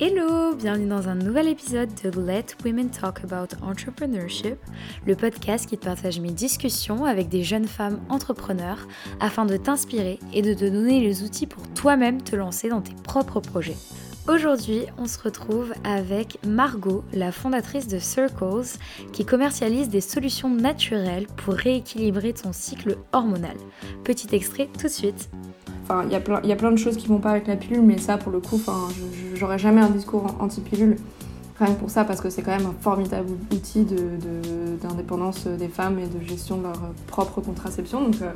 Hello, bienvenue dans un nouvel épisode de Let Women Talk About Entrepreneurship, le podcast qui te partage mes discussions avec des jeunes femmes entrepreneurs afin de t'inspirer et de te donner les outils pour toi-même te lancer dans tes propres projets. Aujourd'hui, on se retrouve avec Margot, la fondatrice de Circles, qui commercialise des solutions naturelles pour rééquilibrer ton cycle hormonal. Petit extrait tout de suite. Il y, a plein, de choses qui vont pas avec la pilule, mais ça, pour le coup, enfin, j'aurais jamais un discours anti-pilule. Rien que pour ça, parce que c'est quand même un formidable outil d'indépendance de, des femmes et de gestion de leur propre contraception. Euh,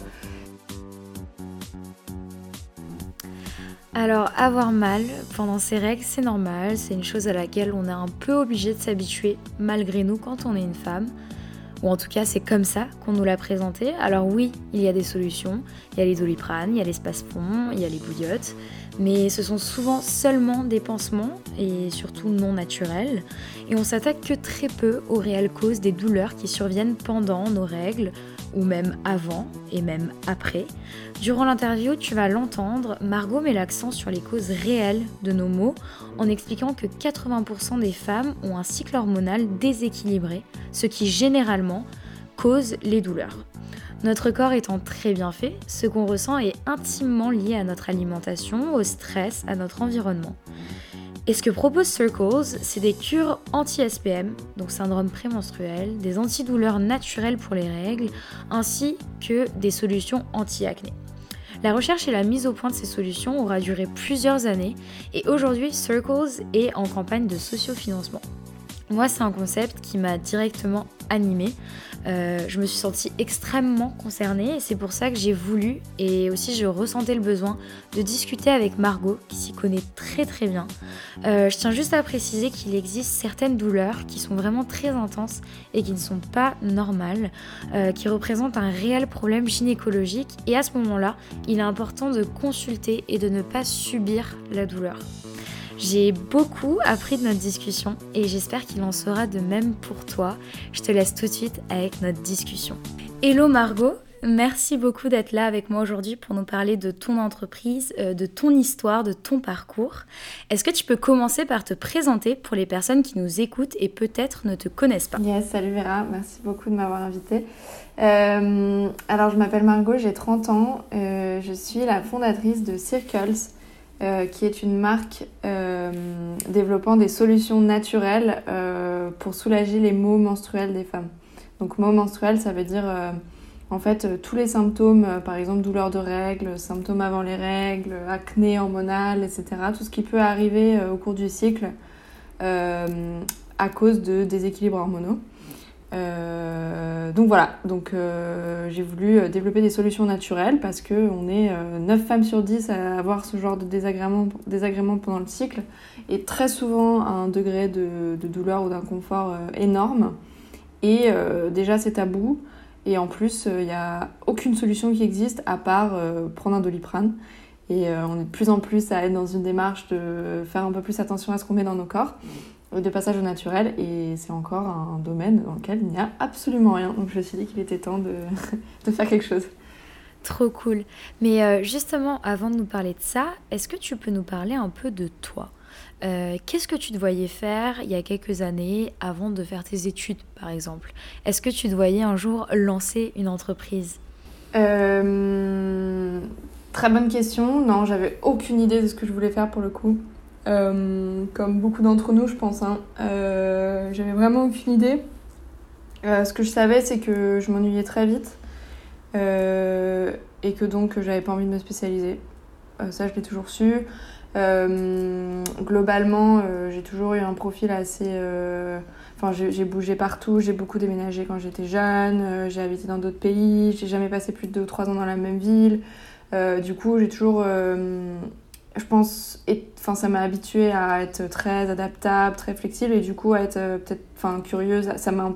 Alors, avoir mal pendant ces règles, c'est normal, c'est une chose à laquelle on est un peu obligé de s'habituer malgré nous quand on est une femme. Ou en tout cas c'est comme ça qu'on nous l'a présenté. Alors oui, il y a des solutions, il y a les doliprane, il y a l'espace pont, il y a les bouillottes, mais ce sont souvent seulement des pansements et surtout non naturels, et on s'attaque que très peu aux réelles causes des douleurs qui surviennent pendant nos règles, ou même avant et même après. Durant l'interview, tu vas l'entendre, Margot met l'accent sur les causes réelles de nos maux en expliquant que 80% des femmes ont un cycle hormonal déséquilibré, ce qui généralement cause les douleurs. Notre corps étant très bien fait, ce qu'on ressent est intimement lié à notre alimentation, au stress, à notre environnement. Et ce que propose Circles, c'est des cures anti-SPM, donc syndrome prémenstruel, des antidouleurs naturelles pour les règles, ainsi que des solutions anti-acné. La recherche et la mise au point de ces solutions aura duré plusieurs années et aujourd'hui Circles est en campagne de sociofinancement. Moi, c'est un concept qui m'a directement animée. Euh, je me suis sentie extrêmement concernée et c'est pour ça que j'ai voulu et aussi je ressentais le besoin de discuter avec Margot qui s'y connaît très très bien. Euh, je tiens juste à préciser qu'il existe certaines douleurs qui sont vraiment très intenses et qui ne sont pas normales, euh, qui représentent un réel problème gynécologique et à ce moment-là, il est important de consulter et de ne pas subir la douleur. J'ai beaucoup appris de notre discussion et j'espère qu'il en sera de même pour toi. Je te laisse tout de suite avec notre discussion. Hello Margot, merci beaucoup d'être là avec moi aujourd'hui pour nous parler de ton entreprise, euh, de ton histoire, de ton parcours. Est-ce que tu peux commencer par te présenter pour les personnes qui nous écoutent et peut-être ne te connaissent pas? Yes, salut Vera, merci beaucoup de m'avoir invitée. Euh, alors je m'appelle Margot, j'ai 30 ans, euh, je suis la fondatrice de Circles. Euh, qui est une marque euh, développant des solutions naturelles euh, pour soulager les maux menstruels des femmes. Donc maux menstruels, ça veut dire en fait tous les symptômes, par exemple douleur de règles, symptômes avant les règles, acné hormonal, etc. Tout ce qui peut arriver au cours du cycle à cause de déséquilibres hormonaux. Euh, donc voilà, donc euh, j'ai voulu euh, développer des solutions naturelles parce qu'on est 9 femmes sur 10 à avoir ce genre de désagrément pendant le cycle et très souvent à un degré de, de douleur ou d'inconfort énorme. Et déjà c'est tabou et en plus il n'y a aucune solution qui existe à part prendre un doliprane. Et on est de plus en plus à être dans une démarche de faire un peu plus attention à ce qu'on met dans nos corps de passage au naturel et c'est encore un domaine dans lequel il n'y a absolument rien. Donc je me suis dit qu'il était temps de, de, faire quelque chose. Trop cool. Mais euh, justement, avant de nous parler de ça, est-ce que tu peux nous parler un peu de toi? Euh, Qu'est-ce que tu te voyais faire il y a quelques années avant de faire tes études, par exemple? Est-ce que tu te voyais un jour lancer une entreprise? Euh, Très bonne question. Non, j'avais aucune idée de ce que je voulais faire pour le coup. Euh, comme beaucoup d'entre nous, je pense. Hein. Euh, j'avais vraiment aucune idée. Euh, ce que je savais, c'est que je m'ennuyais très vite et que donc j'avais pas envie de me spécialiser. ça, je l'ai toujours su. globalement, j'ai toujours eu un profil assez. Enfin, j'ai bougé partout, j'ai beaucoup déménagé quand j'étais jeune, j'ai habité dans d'autres pays, j'ai jamais passé plus de 2 ou 3 ans dans la même ville. du coup, j'ai toujours je pense, enfin, ça m'a habituée à être très adaptable, très flexible et du coup à être peut-être enfin, curieuse. Ça m'a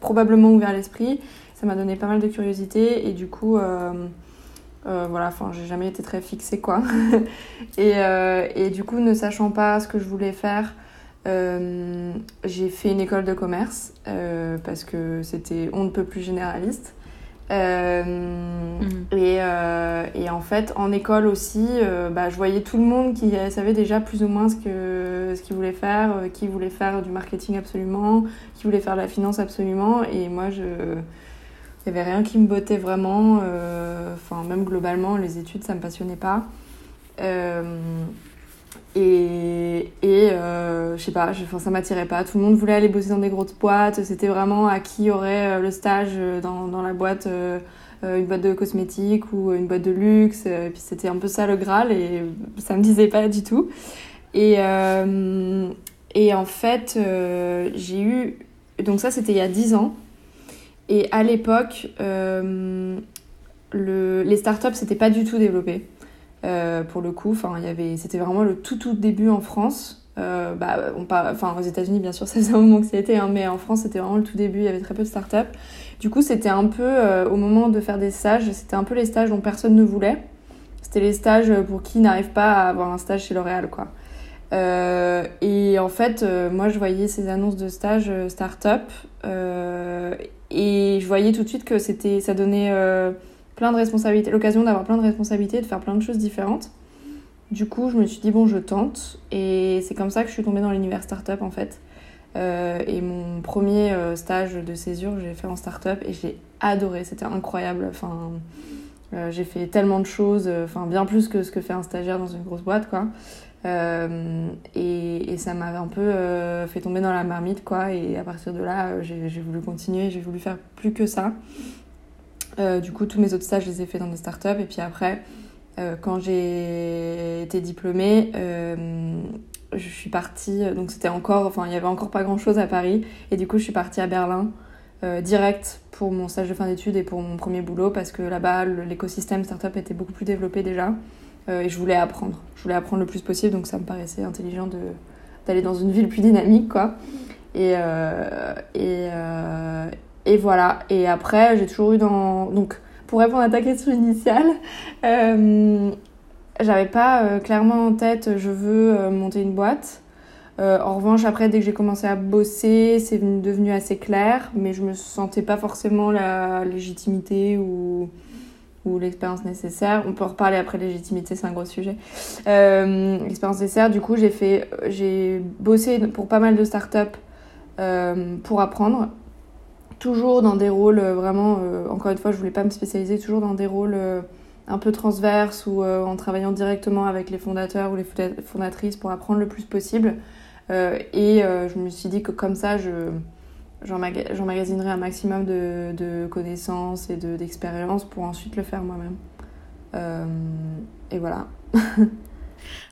probablement ouvert l'esprit, ça m'a donné pas mal de curiosité et du coup, voilà, enfin, j'ai jamais été très fixée quoi. et, du coup, ne sachant pas ce que je voulais faire, euh, j'ai fait une école de commerce euh, parce que c'était on ne peut plus généraliste. Euh, mhm. et, et, en fait, en école aussi, bah, je voyais tout le monde qui savait déjà plus ou moins ce qu'il ce voulait faire, qui voulait faire du marketing absolument, qui voulait faire de la finance absolument. Et moi, je... il n'y avait rien qui me bottait vraiment. Enfin, même globalement, les études, ça ne me passionnait pas. Et, et euh, je sais pas, enfin, ça m'attirait pas. Tout le monde voulait aller bosser dans des grosses boîtes. C'était vraiment à qui aurait euh, le stage euh, dans, dans la boîte, une boîte de cosmétiques ou une boîte de luxe. Et puis c'était un peu ça le Graal et ça me disait pas du tout. Et, et en fait, j'ai eu. Donc ça, c'était il y a 10 ans. Et à l'époque, le... les startups, c'était pas du tout développé. Euh, pour le coup. Enfin, il y avait, c'était vraiment le tout tout début en France. Euh, bah, on enfin, aux États-Unis, bien sûr, ça faisait un moment que c'était, hein, mais en France, c'était vraiment le tout début. Il y avait très peu de startups. Du coup, c'était un peu euh, au moment de faire des stages, c'était un peu les stages dont personne ne voulait. C'était les stages pour qui n'arrive pas à avoir un stage chez L'Oréal, quoi. et en fait, moi, je voyais ces annonces de stage start-up et je voyais tout de suite que c'était, ça donnait plein de responsabilités, l'occasion d'avoir plein de responsabilités, de faire plein de choses différentes. Du coup, je me suis dit, bon, je tente. Et c'est comme ça que je suis tombée dans l'univers startup en fait. Euh, et mon premier euh, stage de césure, j'ai fait en startup et j'ai adoré. C'était incroyable. Enfin, euh, j'ai fait tellement de choses, enfin, bien plus que ce que fait un stagiaire dans une grosse boîte, quoi. Et, et, ça m'avait un peu fait tomber dans la marmite, quoi. Et à partir de là, j'ai voulu continuer, j'ai voulu faire plus que ça. Euh, du coup, tous mes autres stages, je les ai fait dans des startups. Et puis après, euh, quand j'ai été diplômée, euh, je suis partie. Donc c'était encore, enfin, il y avait encore pas grand chose à Paris. Et du coup, je suis partie à Berlin direct pour mon stage de fin d'études et pour mon premier boulot parce que là-bas, l'écosystème startup était beaucoup plus développé déjà. et je voulais apprendre. Je voulais apprendre le plus possible, donc ça me paraissait intelligent d'aller dans une ville plus dynamique, quoi. Et, et, et voilà. Et après, j'ai toujours eu dans. Donc, pour répondre à ta question initiale, euh, j'avais pas euh, clairement en tête je veux euh, monter une boîte. en revanche, après, dès que j'ai commencé à bosser, c'est devenu assez clair, mais je me sentais pas forcément la légitimité ou, ou l'expérience nécessaire. On peut reparler après légitimité, c'est un gros sujet. l'expérience nécessaire, du coup, j'ai fait, j'ai bossé pour pas mal de startups pour apprendre toujours dans des rôles euh, vraiment, euh, encore une fois, je voulais pas me spécialiser, toujours dans des rôles euh, un peu transverses ou en travaillant directement avec les fondateurs ou les fondatrices pour apprendre le plus possible. et je me suis dit que comme ça, je, j'emmagasinerai un maximum de, connaissances et de, d'expériences pour ensuite le faire moi-même. et voilà.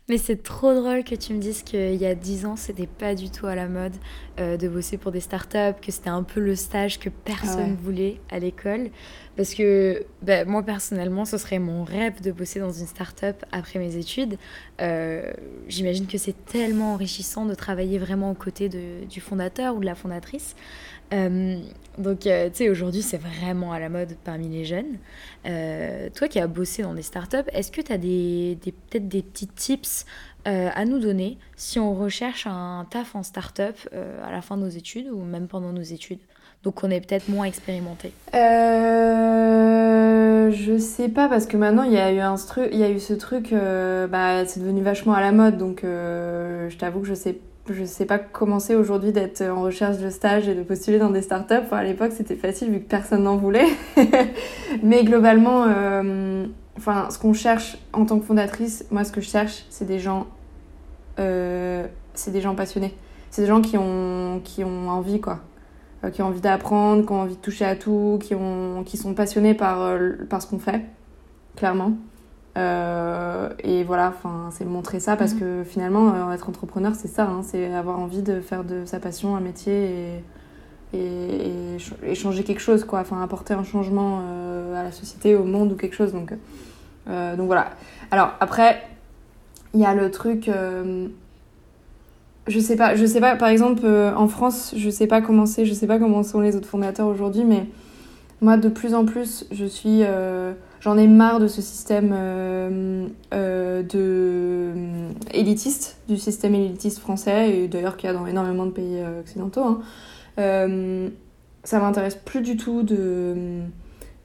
Mais c'est trop drôle que tu me dises qu'il y a 10 ans, c'était pas du tout à la mode euh, de bosser pour des startups, que c'était un peu le stage que personne ah voulait à l'école. Parce que bah, moi, personnellement, ce serait mon rêve de bosser dans une startup après mes études. Euh, j'imagine que c'est tellement enrichissant de travailler vraiment aux côtés de, du fondateur ou de la fondatrice. Euh, donc, euh, tu sais, aujourd'hui, c'est vraiment à la mode parmi les jeunes. Euh, toi qui as bossé dans des startups, est-ce que tu as des, des peut-être des petits tips à nous donner si on recherche un taf en startup à la fin de nos études ou même pendant nos études? Donc, on est peut-être moins expérimenté. je sais pas parce que maintenant il y a eu y a eu ce truc, bah, c'est devenu vachement à la mode donc je t'avoue que je sais je sais pas comment c'est aujourd'hui d'être en recherche de stage et de postuler dans des startups. À l'époque, c'était facile vu que personne n'en voulait. Mais globalement, euh, enfin, ce qu'on cherche en tant que fondatrice, moi, ce que je cherche, c'est des gens, euh, c'est des gens passionnés. C'est des gens qui ont, qui ont envie, quoi. Euh, qui ont envie d'apprendre, qui ont envie de toucher à tout, qui, ont, qui sont passionnés par, par ce qu'on fait, clairement. Euh, et voilà, enfin, c'est montrer ça parce mhm. que finalement, euh, être entrepreneur, c'est ça, hein, c'est avoir envie de faire de sa passion un métier et, et, changer quelque chose, quoi, enfin, apporter un changement euh, à la société, au monde ou quelque chose. Donc, donc voilà. Alors après, il y a le truc je sais pas, je sais pas, par exemple, en France, je sais pas comment c'est, je sais pas comment sont les autres fondateurs aujourd'hui, mais moi, de plus en plus, je suis. Euh, j'en ai marre de ce système euh, de élitiste, du système élitiste français, et d'ailleurs qu'il y a dans énormément de pays occidentaux. Hein. ça m'intéresse plus du tout de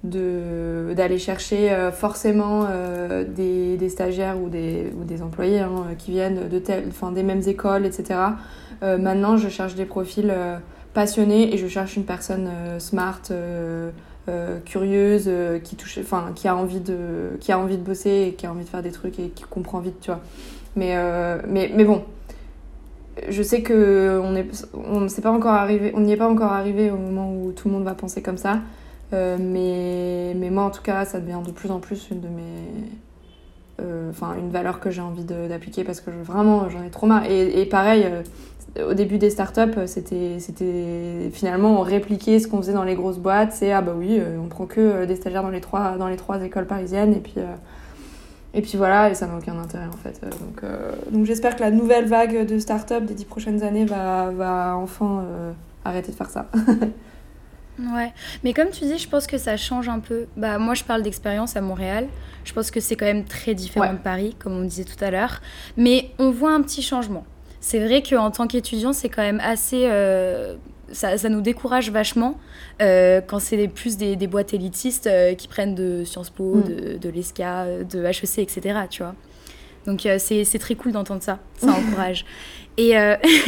d'aller chercher euh, forcément euh, des, des, stagiaires ou des, ou des employés hein, qui viennent de des mêmes écoles, etc. Euh, maintenant, je cherche des profils passionnés et je cherche une personne smart, curieuse, qui, touche, enfin, qui, a envie de, qui a envie de bosser et qui a envie de faire des trucs et qui comprend vite, tu vois. Mais, mais, mais bon, je sais que on est, on pas encore arrivé, on n'y est pas encore arrivé au moment où tout le monde va penser comme ça. Euh, mais, mais moi, en tout cas, ça devient de plus en plus une de mes. Euh, enfin, une valeur que j'ai envie d'appliquer parce que vraiment, j'en ai trop marre. Et, et pareil, euh, au début des startups, c'était finalement répliquer ce qu'on faisait dans les grosses boîtes. C'est ah bah oui, on prend que des stagiaires dans les trois, dans les trois écoles parisiennes et puis. Et puis voilà, et ça n'a aucun intérêt en fait. Donc, donc j'espère que la nouvelle vague de start-up des dix prochaines années va, va enfin arrêter de faire ça. Ouais, mais comme tu dis, je pense que ça change un peu. Bah, moi, je parle d'expérience à Montréal. Je pense que c'est quand même très différent de Paris, comme on disait tout à l'heure. Mais on voit un petit changement. C'est vrai qu'en tant qu'étudiant, c'est quand même assez. Euh, ça, ça, nous décourage vachement euh, quand c'est plus des, des, boîtes élitistes euh, qui prennent de Sciences Po, mm. de, de l'ESCA, de HEC, etc. Tu vois. Donc c'est très cool d'entendre ça. Ça encourage. Et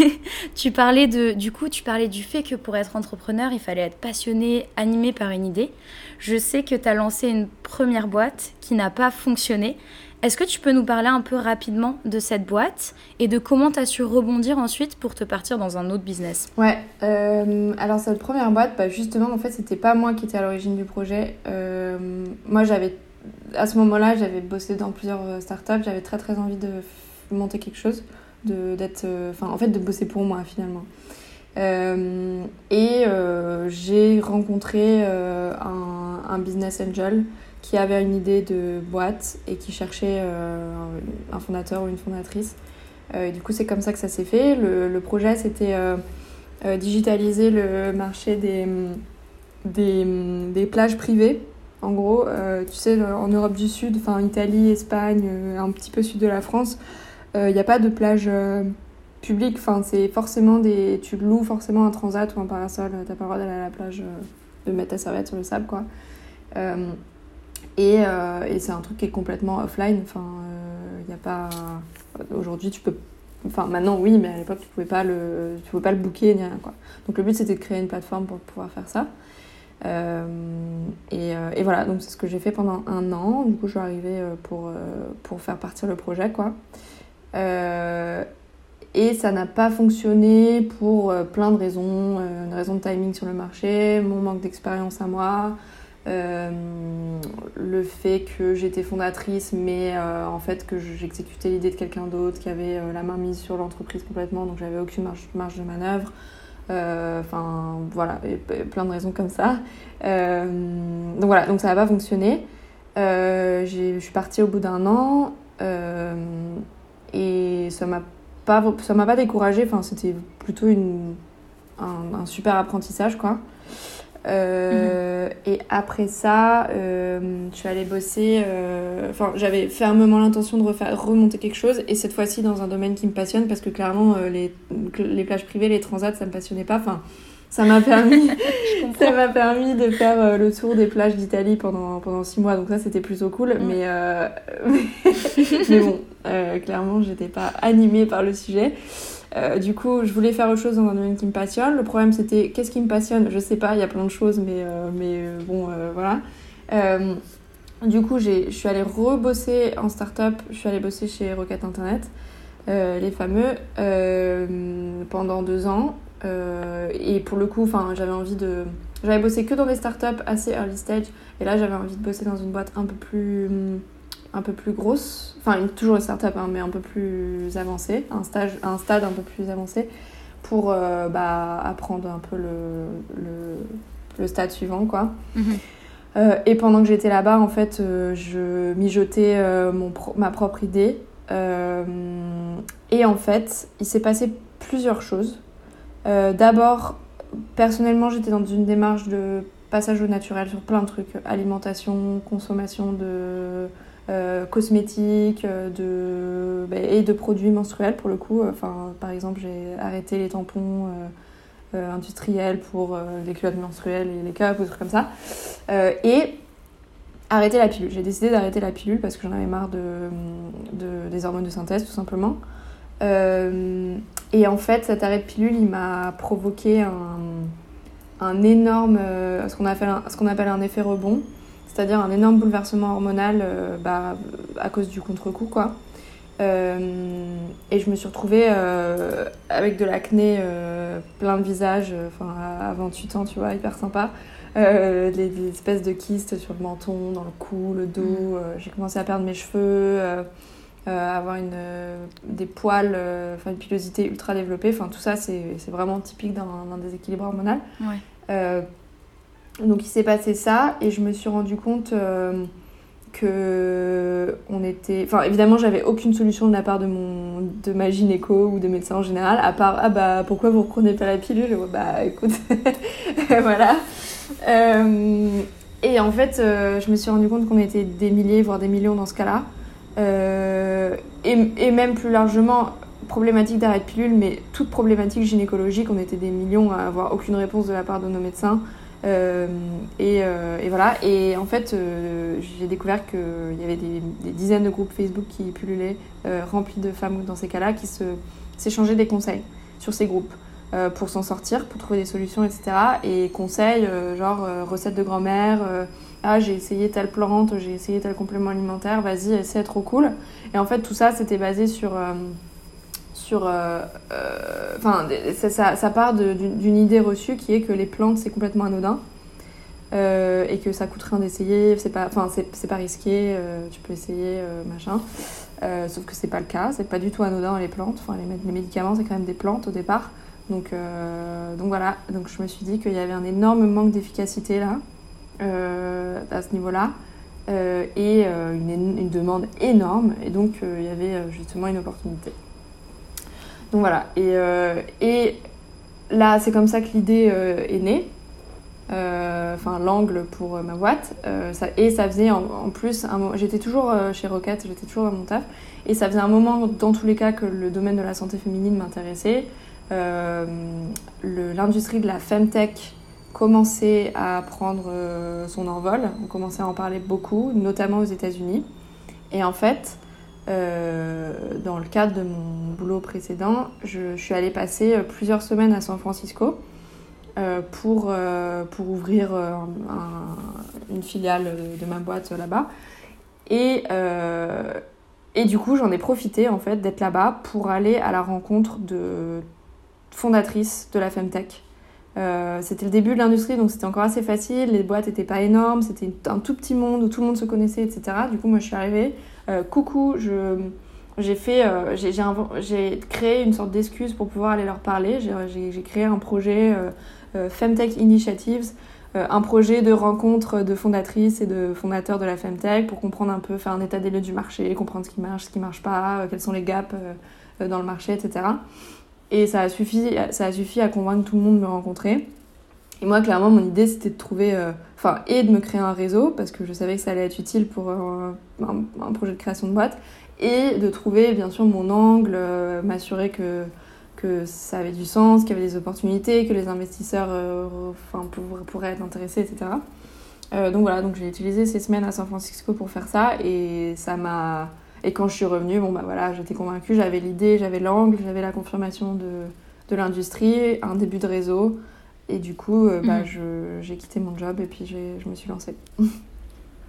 tu parlais de, du coup, tu parlais du fait que pour être entrepreneur, il fallait être passionné, animé par une idée. Je sais que tu as lancé une première boîte qui n'a pas fonctionné. Est-ce que tu peux nous parler un peu rapidement de cette boîte et de comment tu as su rebondir ensuite pour te partir dans un autre business? Ouais, euh, alors cette première boîte, bah justement, en fait, c'était pas moi qui étais à l'origine du projet. Euh, moi, j'avais, à ce moment-là, j'avais bossé dans plusieurs startups, j'avais très très envie de monter quelque chose de d'être euh, enfin en fait de bosser pour moi finalement. Euh, et euh, j'ai rencontré un, un, business angel qui avait une idée de boîte et qui cherchait un fondateur ou une fondatrice et du coup c'est comme ça que ça s'est fait le, projet c'était digitaliser le marché des, des, des plages privées en gros, tu sais, en Europe du Sud, enfin Italie, Espagne, un petit peu sud de la France, il euh, n'y a pas de plage euh, publique. Enfin, c'est forcément des. Tu loues forcément un transat ou un parasol. T'as pas le droit d'aller à la plage, euh, de mettre ta serviette sur le sable, quoi. Et, et c'est un truc qui est complètement offline. Enfin, il n'y a pas. Aujourd'hui, tu peux. Enfin, maintenant, oui, mais à l'époque, tu pouvais pas le, tu pouvais pas le booker ni rien, quoi. Donc, le but, c'était de créer une plateforme pour pouvoir faire ça. et, et, voilà, donc c'est ce que j'ai fait pendant un an. Du coup, je suis arrivée pour, pour faire partir le projet, quoi. Euh, et ça n'a pas fonctionné pour euh, plein de raisons. Euh, une raison de timing sur le marché, mon manque d'expérience à moi, le fait que j'étais fondatrice, mais en fait que j'exécutais l'idée de quelqu'un d'autre qui avait la main mise sur l'entreprise complètement, donc j'avais aucune marge, de manœuvre. Enfin, voilà, plein de raisons comme ça. donc voilà, donc ça n'a pas fonctionné. je suis partie au bout d'un an. Et ça m'a pas, ça m'a pas découragée, enfin, c'était plutôt une, un, super apprentissage, quoi. Euh, mhm. Et après ça, euh, je suis allée bosser. Euh, enfin, j'avais fermement l'intention de refaire, remonter quelque chose, et cette fois-ci dans un domaine qui me passionne, parce que clairement, les, les plages privées, les transats, ça me passionnait pas. Enfin, ça m'a permis, ça m'a permis de faire euh, le tour des plages d'Italie pendant, pendant six mois. Donc ça, c'était plutôt cool. Mais, euh, mais, bon, euh, clairement, j'étais pas animée par le sujet. Du coup, je voulais faire autre chose dans un domaine qui me passionne. Le problème, c'était qu'est-ce qui me passionne? Je sais pas, il y a plein de choses, mais, mais bon, voilà. du coup, je suis allée rebosser en start-up. Je suis allée bosser chez Rocket Internet. les fameux, pendant deux ans. Euh, et pour le coup, j'avais envie de. J'avais bossé que dans des startups assez early stage. Et là, j'avais envie de bosser dans une boîte un peu plus, un peu plus grosse. Enfin, toujours une startup, hein, mais un peu plus avancée. Un, stage, un stade un peu plus avancé. Pour euh, bah, apprendre un peu le, le, le stade suivant, quoi. Mhm. Euh, et pendant que j'étais là-bas, en fait, je mijotais mon ma propre idée. et en fait, il s'est passé plusieurs choses. D'abord, personnellement, j'étais dans une démarche de passage au naturel sur plein de trucs alimentation, consommation de euh, cosmétiques de, bah, et de produits menstruels pour le coup. Enfin, par exemple, j'ai arrêté les tampons euh, euh, industriels pour les culottes menstruelles et les cups ou des trucs comme ça. et arrêter la pilule. J'ai décidé d'arrêter la pilule parce que j'en avais marre de, de, des hormones de synthèse tout simplement. et en fait, cet arrêt de pilule, il m'a provoqué un, un énorme, ce qu'on appelle, qu'on appelle un effet rebond c'est-à-dire un énorme bouleversement hormonal euh, bah, à cause du contre-coup, quoi. Euh, et je me suis retrouvée euh, avec de l'acné plein de visage, enfin à 28 ans, tu vois, hyper sympa. des, espèces de kystes sur le menton, dans le cou, le dos. Mm. J'ai commencé à perdre mes cheveux, avoir une, des poils, enfin une pilosité ultra développée. Enfin tout ça, c'est vraiment typique d'un déséquilibre hormonal. Ouais. Donc il s'est passé ça et je me suis rendu compte euh, que on était. Enfin évidemment j'avais aucune solution de la part de mon de ma gynéco ou de médecin en général à part ah bah pourquoi vous reprenez pas la pilule? Bah écoute voilà. Euh, et en fait euh, je me suis rendu compte qu'on était des milliers voire des millions dans ce cas-là. Et, et, même plus largement problématique d'arrêt de pilule mais toute problématique gynécologique on était des millions à avoir aucune réponse de la part de nos médecins. Euh, euh, et, voilà. Et en fait, euh, j'ai découvert qu'il y avait des, dizaines de groupes Facebook qui pullulaient, remplis de femmes dans ces cas-là, qui s'échangeaient des conseils sur ces groupes. pour s'en sortir, pour trouver des solutions, etc. Et conseils, genre recette de grand-mère, ah j'ai essayé telle plante, j'ai essayé tel complément alimentaire, vas-y, c'est trop cool. Et en fait, tout ça, c'était basé sur Euh, euh, enfin, ça, part d'une idée reçue qui est que les plantes c'est complètement anodin. Euh, et que ça coûte rien d'essayer, c'est pas, pas risqué, tu peux essayer, machin. sauf que c'est pas le cas, c'est pas du tout anodin les plantes. Enfin les, les médicaments c'est quand même des plantes au départ. Donc, donc voilà, donc je me suis dit qu'il y avait un énorme manque d'efficacité là, à ce niveau-là. et une, une, demande énorme, et donc il y avait justement une opportunité. Donc voilà. Et, euh, et là, c'est comme ça que l'idée euh, est née. Euh, enfin, l'angle pour ma boîte. Et ça faisait en, plus, j'étais toujours chez Rocket, j'étais toujours à mon taf. Et ça faisait un moment, dans tous les cas, que le domaine de la santé féminine m'intéressait. L'industrie de la femtech commençait à prendre son envol. On commençait à en parler beaucoup, notamment aux États-Unis. Et en fait, euh, dans le cadre de mon boulot précédent, je, suis allée passer euh, plusieurs semaines à San Francisco euh, pour, pour ouvrir une filiale de ma boîte là-bas. Et, et du coup, j'en ai profité en fait d'être là-bas pour aller à la rencontre de fondatrices de la Femtech. c'était le début de l'industrie, donc c'était encore assez facile. Les boîtes n'étaient pas énormes, c'était un tout petit monde où tout le monde se connaissait, etc. Du coup, moi, je suis arrivée euh, coucou, j'ai fait, euh, créé une sorte d'excuse pour pouvoir aller leur parler. J'ai créé un projet euh, Femtech Initiatives, un projet de rencontre de fondatrices et de fondateurs de la Femtech pour comprendre un peu, faire un état des lieux du marché, comprendre ce qui marche, ce qui marche pas, quels sont les gaps dans le marché, etc. Et ça a suffi à convaincre tout le monde de me rencontrer. Et moi, clairement, mon idée, c'était de trouver, euh, enfin, et de me créer un réseau, parce que je savais que ça allait être utile pour euh, un, projet de création de boîte, et de trouver, bien sûr, mon angle, euh, m'assurer que, que ça avait du sens, qu'il y avait des opportunités, que les investisseurs pourraient être intéressés, etc. donc voilà, donc j'ai utilisé ces semaines à San Francisco pour faire ça, et ça m'a... Et quand je suis revenue, bon bah voilà, j'étais convaincue, j'avais l'idée, j'avais l'angle, j'avais la confirmation de, de l'industrie, un début de réseau, et du coup, euh, bah, mhm. j'ai quitté mon job et puis je me suis lancée.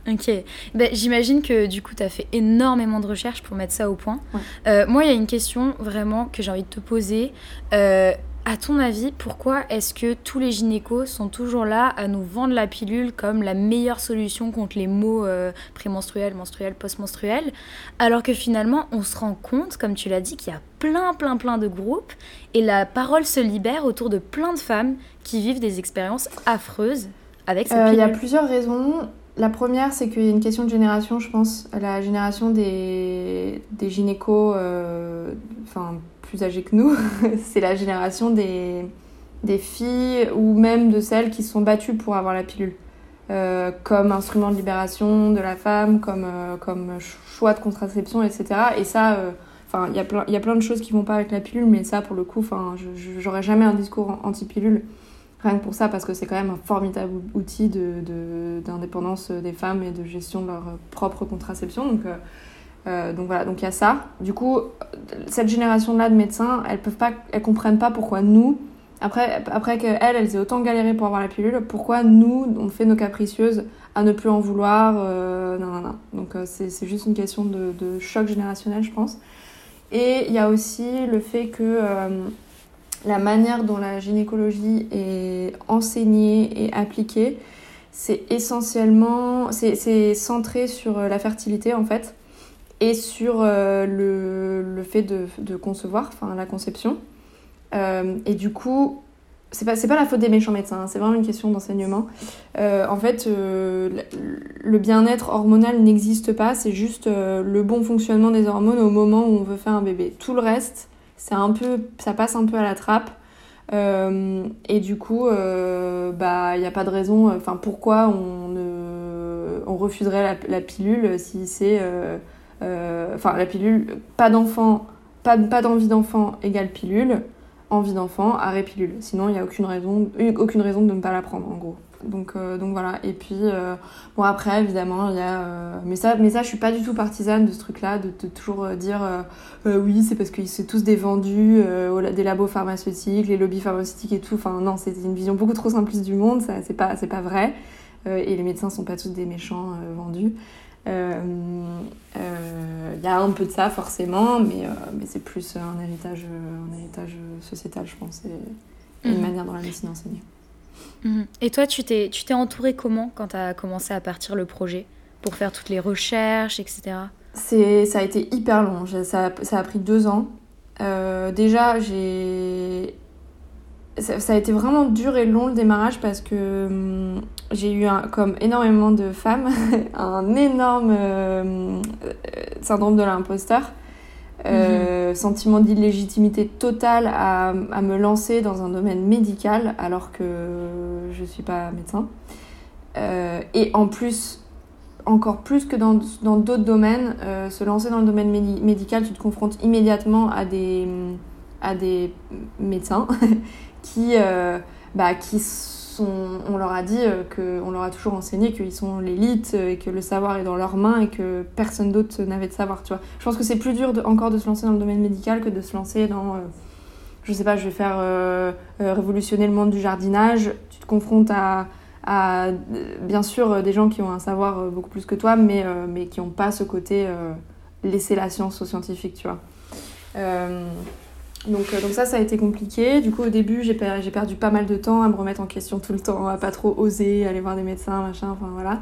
Ok. Bah, J'imagine que du coup, tu as fait énormément de recherches pour mettre ça au point. Euh, moi, il y a une question vraiment que j'ai envie de te poser. Euh, à ton avis, pourquoi est-ce que tous les gynécos sont toujours là à nous vendre la pilule comme la meilleure solution contre les maux euh, prémenstruels, menstruels, post-menstruels, alors que finalement on se rend compte, comme tu l'as dit, qu'il y a plein, plein, plein de groupes et la parole se libère autour de plein de femmes qui vivent des expériences affreuses avec cette pilule Il y a plusieurs raisons. La première, c'est qu'il y a une question de génération, je pense. La génération des, des gynécos, euh, enfin, plus âgés que nous, c'est la génération des, des filles ou même de celles qui sont battues pour avoir la pilule. Euh, comme instrument de libération de la femme, comme, euh, comme choix de contraception, etc. Et ça, il y, a plein, de choses qui vont pas avec la pilule, mais ça, pour le coup, j'aurais jamais un discours anti-pilule. Rien que pour ça, parce que c'est quand même un formidable outil d'indépendance de, des femmes et de gestion de leur propre contraception. Donc, donc voilà, donc il y a ça. Du coup, cette génération-là de médecins, elles peuvent pas, elles comprennent pas pourquoi nous, après, après qu'elles, elles aient autant galéré pour avoir la pilule, pourquoi nous, on fait nos capricieuses à ne plus en vouloir euh, non, non, non. Donc euh, c'est, juste une question de, de, choc générationnel, je pense. Et il y a aussi le fait que euh, la manière dont la gynécologie est enseignée et appliquée, c'est essentiellement, c'est, centré sur la fertilité en fait, et sur le, le, fait de, concevoir, enfin la conception. Euh, et du coup, c'est pas, pas la faute des méchants médecins, hein, c'est vraiment une question d'enseignement. Euh, en fait, euh, le bien-être hormonal n'existe pas, c'est juste le bon fonctionnement des hormones au moment où on veut faire un bébé. Tout le reste, c'est un peu, ça passe un peu à la trappe. et du coup, bah, il n'y a pas de raison. Enfin, pourquoi on, ne, on refuserait la, la pilule si c'est, enfin, la pilule, pas d'enfant, pas, pas d'envie d'enfant égale pilule envie d'enfant, arrêt pilule. Sinon, il n'y a aucune raison, aucune raison de ne pas la prendre, en gros. Donc, euh, donc voilà. Et puis, euh, bon, après, évidemment, il y a. Euh, mais, ça, mais ça, je suis pas du tout partisane de ce truc-là, de, toujours dire oui, c'est parce qu'ils sont tous des vendus, des labos pharmaceutiques, les lobbies pharmaceutiques et tout. Enfin, non, c'est une vision beaucoup trop simpliste du monde, ça, c'est pas, pas vrai. et les médecins sont pas tous des méchants vendus. Il euh, euh, y a un peu de ça forcément, mais, euh, mais c'est plus un héritage, un héritage sociétal, je pense, et, une mhm. manière dont la médecine enseignée. Mhm. Et toi, tu t'es, entouré comment quand tu as commencé à partir le projet Pour faire toutes les recherches, etc. Ça a été hyper long, ça, ça a pris deux ans. déjà, j'ai ça, a été vraiment dur et long le démarrage parce que hum, j'ai eu, comme énormément de femmes, un énorme euh, syndrome de l'imposteur. Euh. Sentiment d'illégitimité totale à, à, me lancer dans un domaine médical alors que je ne suis pas médecin. Euh, et en plus, encore plus que dans d'autres domaines, se lancer dans le domaine médical, tu te confrontes immédiatement à des, à des médecins qui, euh, bah, qui sont, on leur a dit euh, que, on leur a toujours enseigné qu'ils sont l'élite euh, et que le savoir est dans leurs mains et que personne d'autre n'avait de savoir, tu. Je pense que c'est plus dur encore de se lancer dans le domaine médical que de se lancer dans, je sais pas, je vais faire révolutionner le monde du jardinage. Tu te confrontes à, bien sûr des gens qui ont un savoir beaucoup plus que toi, mais, mais qui n'ont pas ce côté laisser la science aux scientifiques, tu vois. Donc, euh, donc ça, ça a été compliqué. Du coup, au début, j'ai perdu pas mal de temps à me remettre en question tout le temps, à pas trop oser aller voir des médecins, machin, enfin voilà.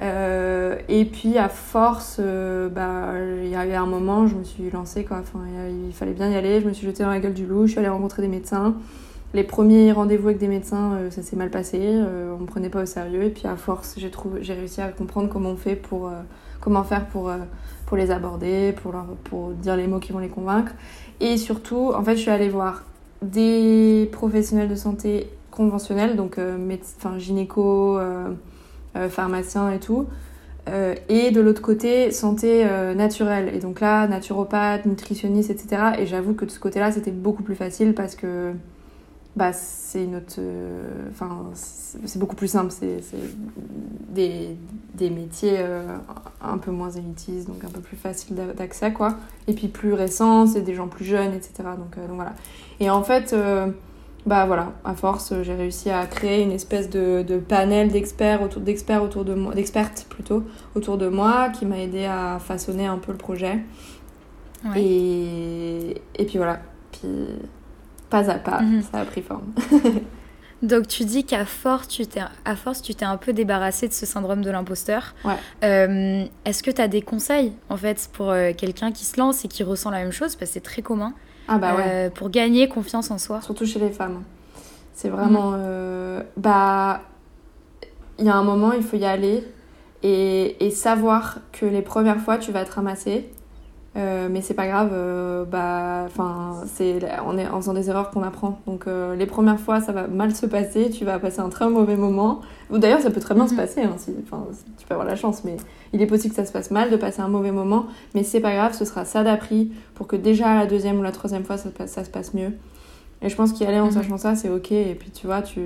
Euh, et puis à force, euh, bah, il y avait un moment, je me suis lancée quoi. Enfin, il fallait bien y aller. Je me suis jetée dans la gueule du loup. Je suis allée rencontrer des médecins. Les premiers rendez-vous avec des médecins, ça s'est mal passé. on me prenait pas au sérieux. Et puis à force, j'ai réussi à comprendre comment on fait pour comment faire pour pour les aborder, pour leur, pour dire les mots qui vont les convaincre. Et surtout, en fait, je suis allée voir des professionnels de santé conventionnels, donc euh, gynéco, euh, euh, pharmacien et tout. et de l'autre côté, santé naturelle. Et donc là, naturopathe, nutritionniste, etc. Et j'avoue que de ce côté-là, c'était beaucoup plus facile parce que bah, c'est notre. Euh, enfin, c'est beaucoup plus simple. C'est des, des, métiers euh, un peu moins élitistes, donc un peu plus facile d'accès, quoi. Et puis plus récents, c'est des gens plus jeunes, etc. Donc, euh, donc voilà. Et en fait, bah voilà, à force, j'ai réussi à créer une espèce de, de panel d'experts autour d'experts autour de moi, d'expertes plutôt autour de moi, qui m'a aidé à façonner un peu le projet. Et, et puis voilà. Puis pas à pas, mhm. ça a pris forme. Donc tu dis qu'à force, tu t'es, à force, tu t'es un peu débarrassé de ce syndrome de l'imposteur. Ouais. Euh, est-ce que tu as des conseils en fait pour euh, quelqu'un qui se lance et qui ressent la même chose? Parce que c'est très commun. Ah bah ouais. Euh, pour gagner confiance en soi. Surtout chez les femmes. C'est vraiment... Mhm. Bah... Il y a un moment, il faut y aller. et, et savoir que les premières fois, tu vas te ramasser. Euh, mais c'est pas grave, euh, bah, enfin, c'est on est en faisant des erreurs qu'on apprend. Donc euh, les premières fois, ça va mal se passer, tu vas passer un très mauvais moment. Ou d'ailleurs, ça peut très bien se Mhm. passer, hein, si, tu peux avoir la chance, mais il est possible que ça se passe mal, de passer un mauvais moment. Mais c'est pas grave, ce sera ça d'appris pour que déjà la deuxième ou la troisième fois, ça, se passe- ça se passe mieux. Et je pense qu'y aller en Mhm. sachant ça, c'est ok. Et puis tu vois, tu,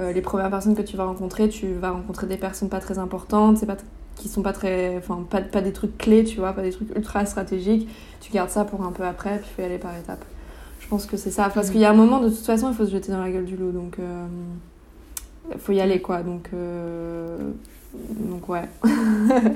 euh, les premières personnes que tu vas rencontrer, tu vas rencontrer des personnes pas très importantes, c'est pas qui sont pas très enfin pas, pas des trucs clés tu vois pas des trucs ultra stratégiques tu gardes ça pour un peu après puis il faut y aller par étapes. Je pense que c'est ça. Parce qu'il y a un moment de toute façon il faut se jeter dans la gueule du loup donc il faut y aller quoi. Donc euh, donc ouais.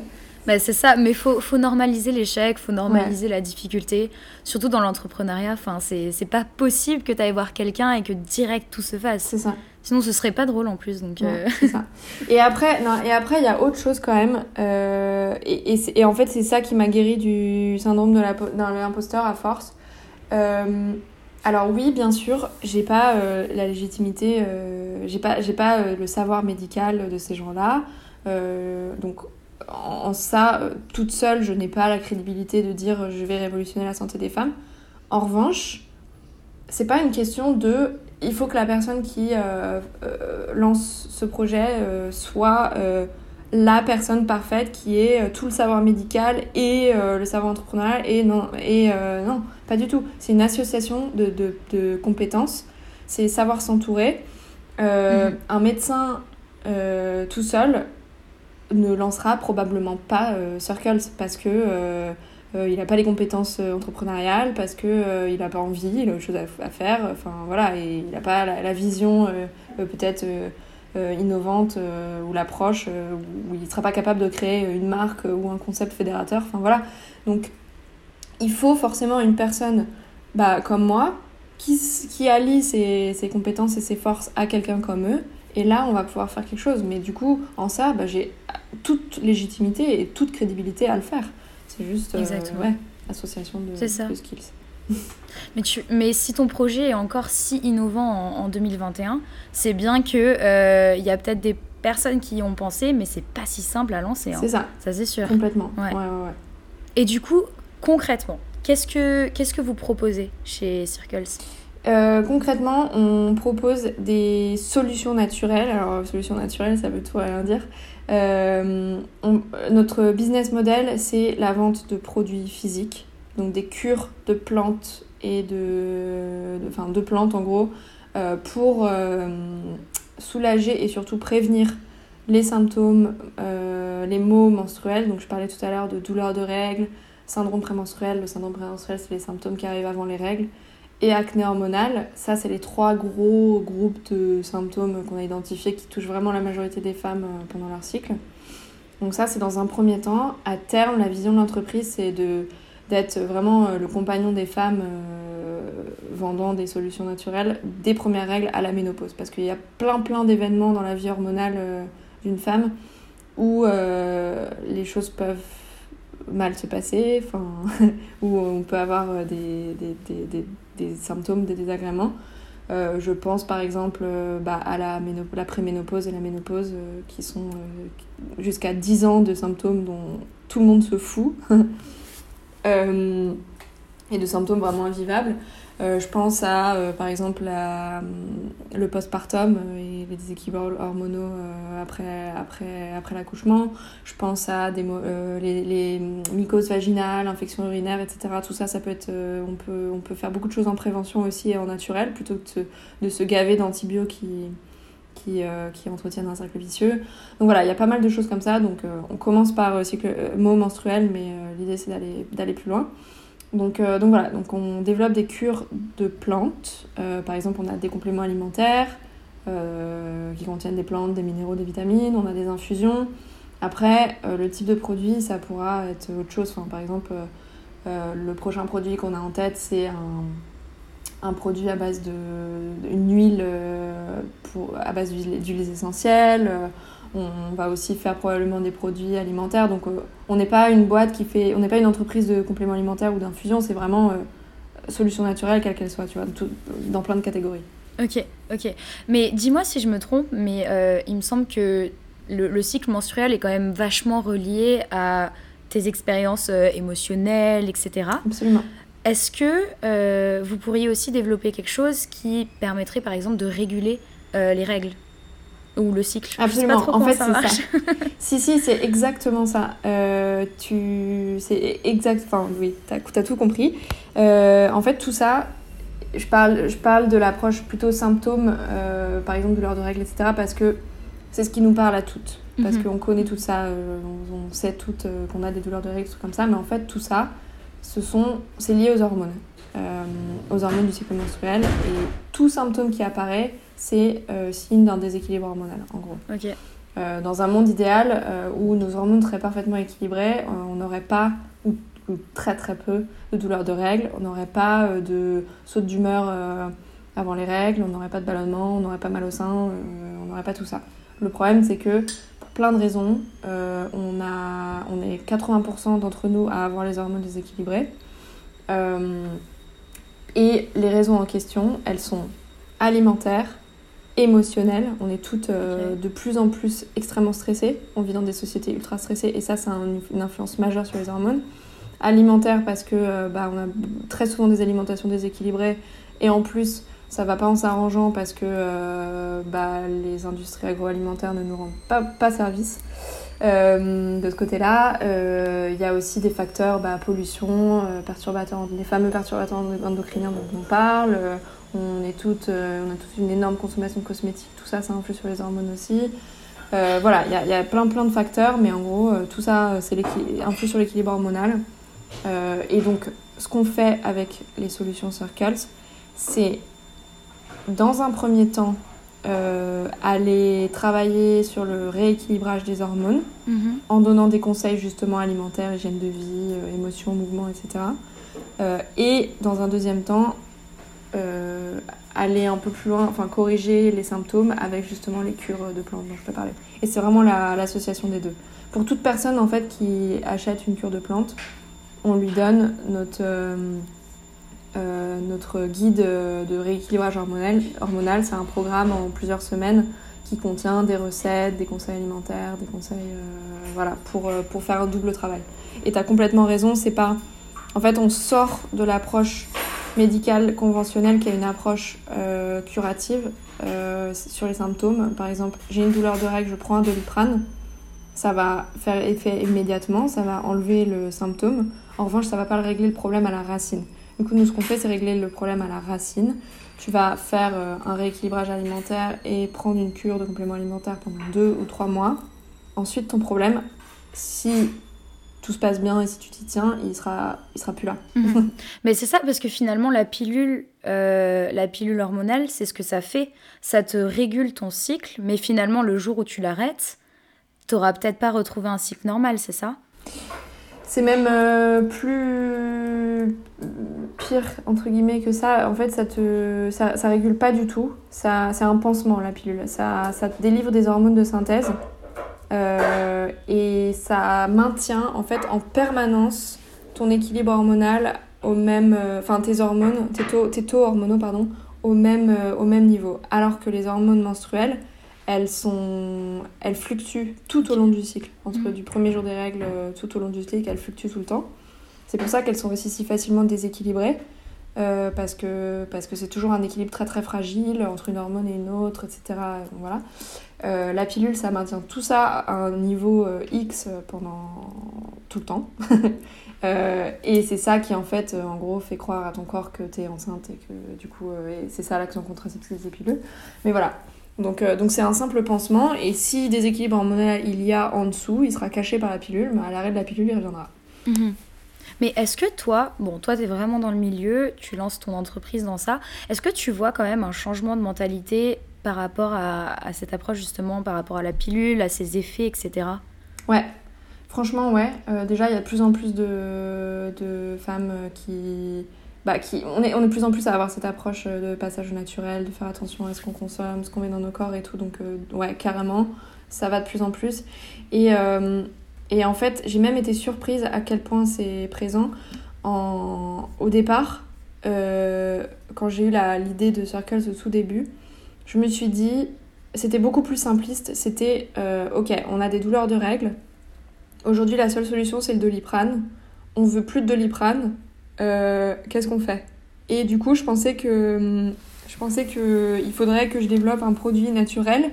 Bah, c'est ça, mais faut, faut normaliser l'échec, faut normaliser la difficulté, surtout dans l'entrepreneuriat. Enfin, c'est pas possible que tu ailles voir quelqu'un et que direct tout se fasse. c'est ça Sinon, ce serait pas drôle en plus. Donc, euh, ça. Et après, non, et après, il y a autre chose quand même. euh, et, et, en fait, c'est ça qui m'a guéri du syndrome de l'impo- de l'imposteur à force. Euh, alors oui, bien sûr, j'ai pas la légitimité, j'ai pas, j'ai pas le savoir médical de ces gens-là. Donc en, en ça, toute seule, je n'ai pas la crédibilité de dire je vais révolutionner la santé des femmes. En revanche, c'est pas une question de il faut que la personne qui euh, euh, lance ce projet euh, soit la personne parfaite qui ait euh, tout le savoir médical et le savoir entrepreneurial et non et non pas du tout. C'est une association de, de, de compétences. C'est savoir s'entourer. Mhm. un médecin tout seul ne lancera probablement pas euh, Circles parce que euh, il n'a pas les compétences euh, entrepreneuriales, parce que euh, il n'a pas envie, il a autre chose à, faire, enfin voilà, et il n'a pas la, vision euh, euh, peut-être euh, euh, innovante euh, ou l'approche euh, où il ne sera pas capable de créer une marque euh, ou un concept fédérateur, enfin voilà. Donc il faut forcément une personne bah, comme moi qui, qui allie ses, ses compétences et ses forces à quelqu'un comme eux. Et là, on va pouvoir faire quelque chose. Mais du coup, en ça, bah, j'ai toute légitimité et toute crédibilité à le faire. C'est juste euh, ouais, association de, C'est ça. de skills. Mais, tu, mais si ton projet est encore si innovant en, en 2021, c'est bien que euh, y a peut-être des personnes qui y ont pensé, mais c'est pas si simple à lancer. hein. C'est ça, Ça, c'est sûr. complètement. Ouais. Ouais, ouais. Et du coup, concrètement, qu'est-ce que, qu'est-ce que vous proposez chez Circles? Euh, concrètement, on propose des solutions naturelles. Alors, solutions naturelles, ça veut tout rien dire. Euh, notre business model, c'est la vente de produits physiques, donc des cures de plantes et de, enfin, de plantes en gros, euh, pour euh, soulager et surtout prévenir les symptômes, les maux menstruels. Donc, je parlais tout à l'heure de douleurs de règles, syndrome prémenstruel. Le syndrome prémenstruel, c'est les symptômes qui arrivent avant les règles et acné hormonal. Ça, c'est les trois gros groupes de symptômes qu'on a identifiés qui touchent vraiment la majorité des femmes euh, pendant leur cycle. Donc ça, c'est dans un premier temps. À terme, la vision de l'entreprise, c'est d'être vraiment euh, le compagnon des femmes euh, vendant des solutions naturelles des premières règles à la ménopause. Parce qu'il y a plein plein d'événements dans la vie hormonale d'une femme où les choses peuvent mal se passer, où on peut avoir des, des, des symptômes, des désagréments. Euh, je pense par exemple euh, bah, à la, la préménopause et la ménopause euh, qui sont jusqu'à 10 ans de symptômes dont tout le monde se fout et de symptômes vraiment invivables. Euh, je pense à euh, par exemple la- le postpartum euh, et les déséquilibres hormonaux après, après, après l'accouchement. Je pense à des, les, les mycoses vaginales, infections urinaires, etc. Tout ça, ça peut être, on, peut, on peut faire beaucoup de choses en prévention aussi et en naturel plutôt que de se, de se gaver d'antibiotiques qui, qui, qui entretiennent un cercle vicieux. Donc voilà, il y a pas mal de choses comme ça. Donc on commence par euh, cycle, mot menstruel, mais l'idée c'est d'aller plus loin. Donc, euh, donc voilà, donc on développe des cures de plantes. Euh, par exemple, on a des compléments alimentaires euh, qui contiennent des plantes, des minéraux, des vitamines. On a des infusions. Après, le type de produit, ça pourra être autre chose. Par exemple, le prochain produit qu'on a en tête, c'est un, produit à base de une huile pour, à base d'huile- d'huiles essentielles. On va aussi faire probablement des produits alimentaires. Donc, euh, on n'est pas une boîte qui fait, on n'est pas une entreprise de compléments alimentaires ou d'infusion. C'est vraiment euh, solution naturelle, quelle qu'elle soit, tu vois, tout- dans plein de catégories. Ok, ok. Mais dis-moi si je me trompe, mais euh, il me semble que le, cycle menstruel est quand même vachement relié à tes expériences euh, émotionnelles, etc. Absolument. Est-ce que euh, vous pourriez aussi développer quelque chose qui permettrait par exemple de réguler les règles? Ou le cycle Absolument. en fait, c'est ça. si, si, c'est exactement ça. tu, c'est exact. Enfin, oui, t'as as tout compris. en fait, tout ça, je parle, je parle de l'approche plutôt symptômes, par exemple de l'heure de règles, etc. Parce que c'est ce qui nous parle à toutes. Parce mhm. qu'on connaît tout ça, euh, on, sait toutes euh, qu'on a des douleurs de règles, comme ça, mais en fait, tout ça, ce sont, c'est lié aux hormones, euh, aux hormones du cycle menstruel. Et tout symptôme qui apparaît, c'est signe d'un déséquilibre hormonal, en gros. dans un monde idéal où nos hormones seraient parfaitement équilibrées, on n'aurait pas, ou, très très peu, de douleurs de règles, on n'aurait pas de saut d'humeur avant les règles, on n'aurait pas de ballonnement, on n'aurait pas mal au sein, on n'aurait pas tout ça. Le problème, c'est que pour plein de raisons, euh, on, a, on est 80% d'entre nous à avoir les hormones déséquilibrées. Euh, et les raisons en question, elles sont alimentaires, émotionnelles. On est toutes euh, de plus en plus extrêmement stressées. On vit dans des sociétés ultra stressées et ça, ça a une influence majeure sur les hormones. Alimentaire parce que bah, on a très souvent des alimentations déséquilibrées et en plus ça va pas en s'arrangeant parce que euh, bah, les industries agroalimentaires ne nous rendent pas, pas service. Euh, de ce côté-là, euh, il y a aussi des facteurs, bah, pollution, perturbateurs, les fameux perturbateurs endocriniens dont on parle. On, est toutes, on a toute une énorme consommation de cosmétiques, tout ça, ça influe sur les hormones aussi. voilà, il y, y, a plein plein de facteurs, mais en gros, tout ça influe sur l'équilibre hormonal. et donc, ce qu'on fait avec les solutions Circles, c'est dans un premier temps, euh, aller travailler sur le rééquilibrage des hormones mhm. en donnant des conseils justement alimentaires, hygiène de vie, euh, émotions, mouvements, etc. Euh, et dans un deuxième temps, aller un peu plus loin, enfin corriger les symptômes avec justement les cures de plantes dont je peux parler. Et c'est vraiment l'association des deux. Pour toute personne en fait qui achète une cure de plantes, on lui donne notre euh, notre guide de rééquilibrage hormonal, hormonal c'est un programme en plusieurs semaines qui contient des recettes, des conseils alimentaires, des conseils euh, voilà, pour, euh, pour faire un double travail. Et tu as complètement raison, c'est pas. En fait, on sort de l'approche médicale conventionnelle qui est une approche curative sur les symptômes. Par exemple, j'ai une douleur de règle, je prends un doliprane, ça va faire effet immédiatement, ça va enlever le symptôme. En revanche, ça va pas régler le problème à la racine. Du coup, nous, ce qu'on fait, c'est régler le problème à la racine. Tu vas faire euh, un rééquilibrage alimentaire et prendre une cure de complément alimentaire pendant deux ou trois mois. Ensuite, ton problème, si tout se passe bien et si tu t'y tiens, il sera, il sera plus là. Mhm. Mais c'est ça, parce que finalement, la pilule, euh, la pilule hormonale, c'est ce que ça fait. Ça te régule ton cycle, mais finalement, le jour où tu l'arrêtes, tu n'auras peut-être pas retrouvé un cycle normal, c'est ça? C'est même euh, plus pire entre guillemets que ça. En fait, ça te ça, ça régule pas du tout. Ça c'est un pansement la pilule. Ça, ça te délivre des hormones de synthèse euh, et ça maintient en fait en permanence ton équilibre hormonal au même euh, enfin tes hormones tes taux, tes taux hormonaux pardon au même au même niveau. Alors que les hormones menstruelles elles, sont, elles fluctuent tout au long du cycle. Entre mm. du premier jour des règles euh, tout au long du cycle, elles fluctuent tout le temps. C'est pour ça qu'elles sont aussi si facilement déséquilibrées. Euh, parce que parce que c'est toujours un équilibre très très fragile entre une hormone et une autre, etc. voilà. Euh, la pilule, ça maintient tout ça à un niveau X pendant tout le temps. et c'est ça qui en fait, en gros, fait croire à ton corps que tu es enceinte et que du coup, c'est ça l'action contraceptive des pilules. Mais voilà, donc euh, donc c'est un simple pansement et si déséquilibre hormonal il y a en dessous, il sera caché par la pilule, mais à l'arrêt de la pilule il reviendra. Mhm. Mais est-ce que toi, bon, toi, tu es vraiment dans le milieu, tu lances ton entreprise dans ça, est-ce que tu vois quand même un changement de mentalité par rapport à, cette approche, justement, par rapport à la pilule, à ses effets, etc. Ouais, franchement, ouais. Euh, déjà, il y a de plus en plus de, femmes qui, bah, qui, on, est, on est de plus en plus à avoir cette approche euh, de passage naturel, de faire attention à ce qu'on consomme, ce qu'on met dans nos corps et tout. Donc, euh, ouais, carrément, ça va de plus en plus. Et, et en fait, j'ai même été surprise à quel point c'est présent. En, au départ, quand j'ai eu l'idée de Circles au tout début, je me suis dit, c'était beaucoup plus simpliste. C'était, euh, ok, on a des douleurs de règles. Aujourd'hui, la seule solution, c'est le doliprane. On veut plus de doliprane. Euh, Qu'est-ce qu'on fait? Et du coup, je pensais que, faudrait que je développe un produit naturel